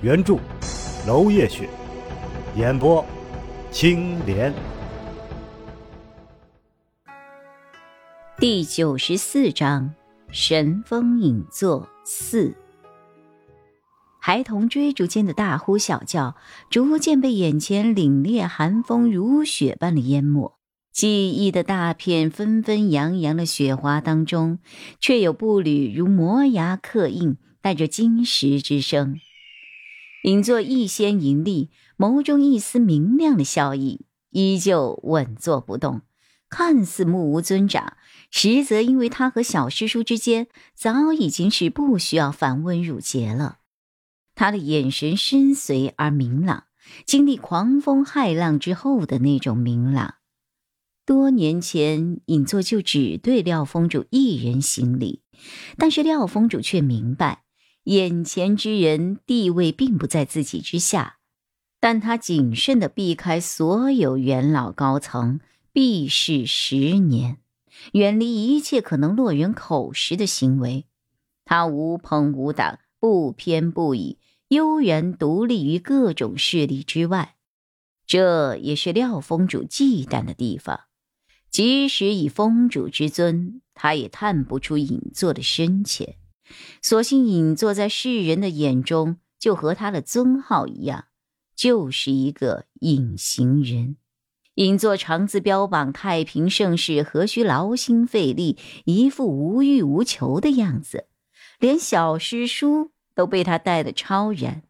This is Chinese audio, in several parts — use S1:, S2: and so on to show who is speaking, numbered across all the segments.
S1: 原著楼夜雪，演播青莲。
S2: 第九十四章：神风影作四。孩童追逐间的大呼小叫，逐渐被眼前凛冽寒风如雪般的淹没。记忆的大片纷纷扬扬的雪花当中，却有步履如磨牙刻印，带着金石之声。隐作一仙盈利，眸中一丝明亮的笑意，依旧稳坐不动，看似目无尊长，实则因为他和小师叔之间早已经是不需要繁文缛节了。他的眼神深邃而明朗，经历狂风骇浪之后的那种明朗。多年前，尹作就只对廖峰主一人行礼，但是廖峰主却明白，眼前之人地位并不在自己之下，但他谨慎地避开所有元老高层，避世十年，远离一切可能落人口实的行为。他无朋无党，不偏不倚。悠然独立于各种势力之外，这也是廖峰主忌惮的地方。即使以峰主之尊，他也探不出隐座的深浅。所幸隐作在世人的眼中，就和他的尊号一样，就是一个隐形人。隐座常自标榜太平盛世，何须劳心费力，一副无欲无求的样子，连小师叔。都被他带得超然，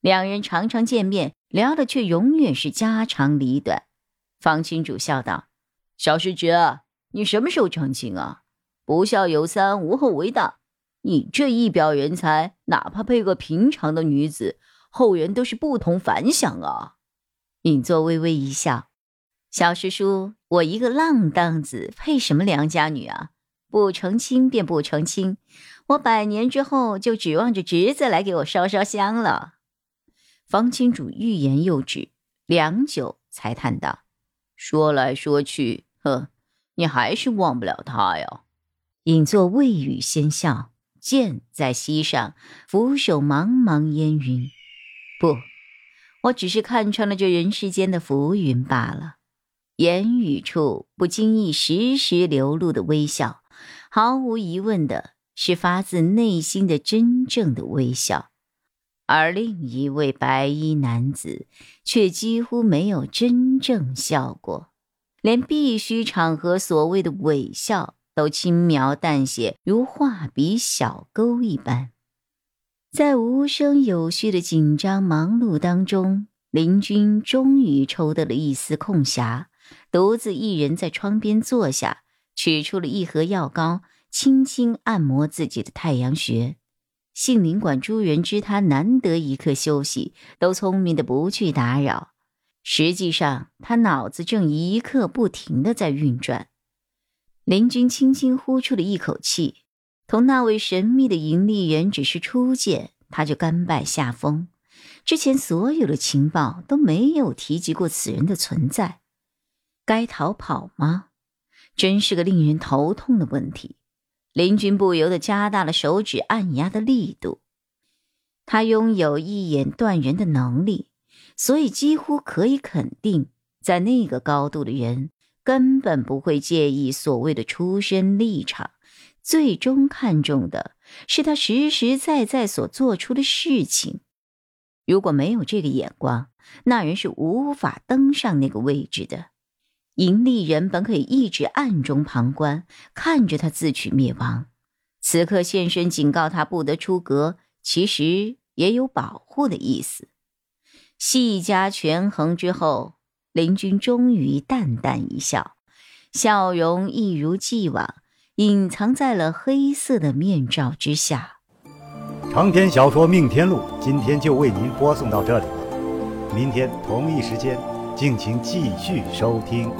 S2: 两人常常见面，聊的却永远是家长里短。方清主笑道：“小师侄，你什么时候成亲啊？不孝有三，无后为大。你这一表人才，哪怕配个平常的女子，后人都是不同凡响啊。”尹作微微一笑：“小师叔，我一个浪荡子，配什么良家女啊？不成亲便不成亲。”我百年之后就指望着侄子来给我烧烧香了。方清主欲言又止，良久才叹道：“说来说去，呵，你还是忘不了他呀。”尹作未语先笑，剑在膝上，俯首茫茫烟云。不，我只是看穿了这人世间的浮云罢了。言语处不经意时时流露的微笑，毫无疑问的。是发自内心的真正的微笑，而另一位白衣男子却几乎没有真正笑过，连必须场合所谓的伪笑都轻描淡写，如画笔小勾一般。在无声有序的紧张忙碌当中，林君终于抽得了一丝空暇，独自一人在窗边坐下，取出了一盒药膏。轻轻按摩自己的太阳穴，杏林馆诸人知他难得一刻休息，都聪明的不去打扰。实际上，他脑子正一刻不停的在运转。林君轻轻呼出了一口气，同那位神秘的盈利人只是初见，他就甘拜下风。之前所有的情报都没有提及过此人的存在。该逃跑吗？真是个令人头痛的问题。林君不由得加大了手指按压的力度。他拥有一眼断人的能力，所以几乎可以肯定，在那个高度的人根本不会介意所谓的出身立场，最终看重的是他实实在在所做出的事情。如果没有这个眼光，那人是无法登上那个位置的。盈利人本可以一直暗中旁观，看着他自取灭亡。此刻现身警告他不得出阁，其实也有保护的意思。细加权衡之后，林君终于淡淡一笑，笑容一如既往，隐藏在了黑色的面罩之下。
S1: 长篇小说《命天录》今天就为您播送到这里了，明天同一时间，敬请继续收听。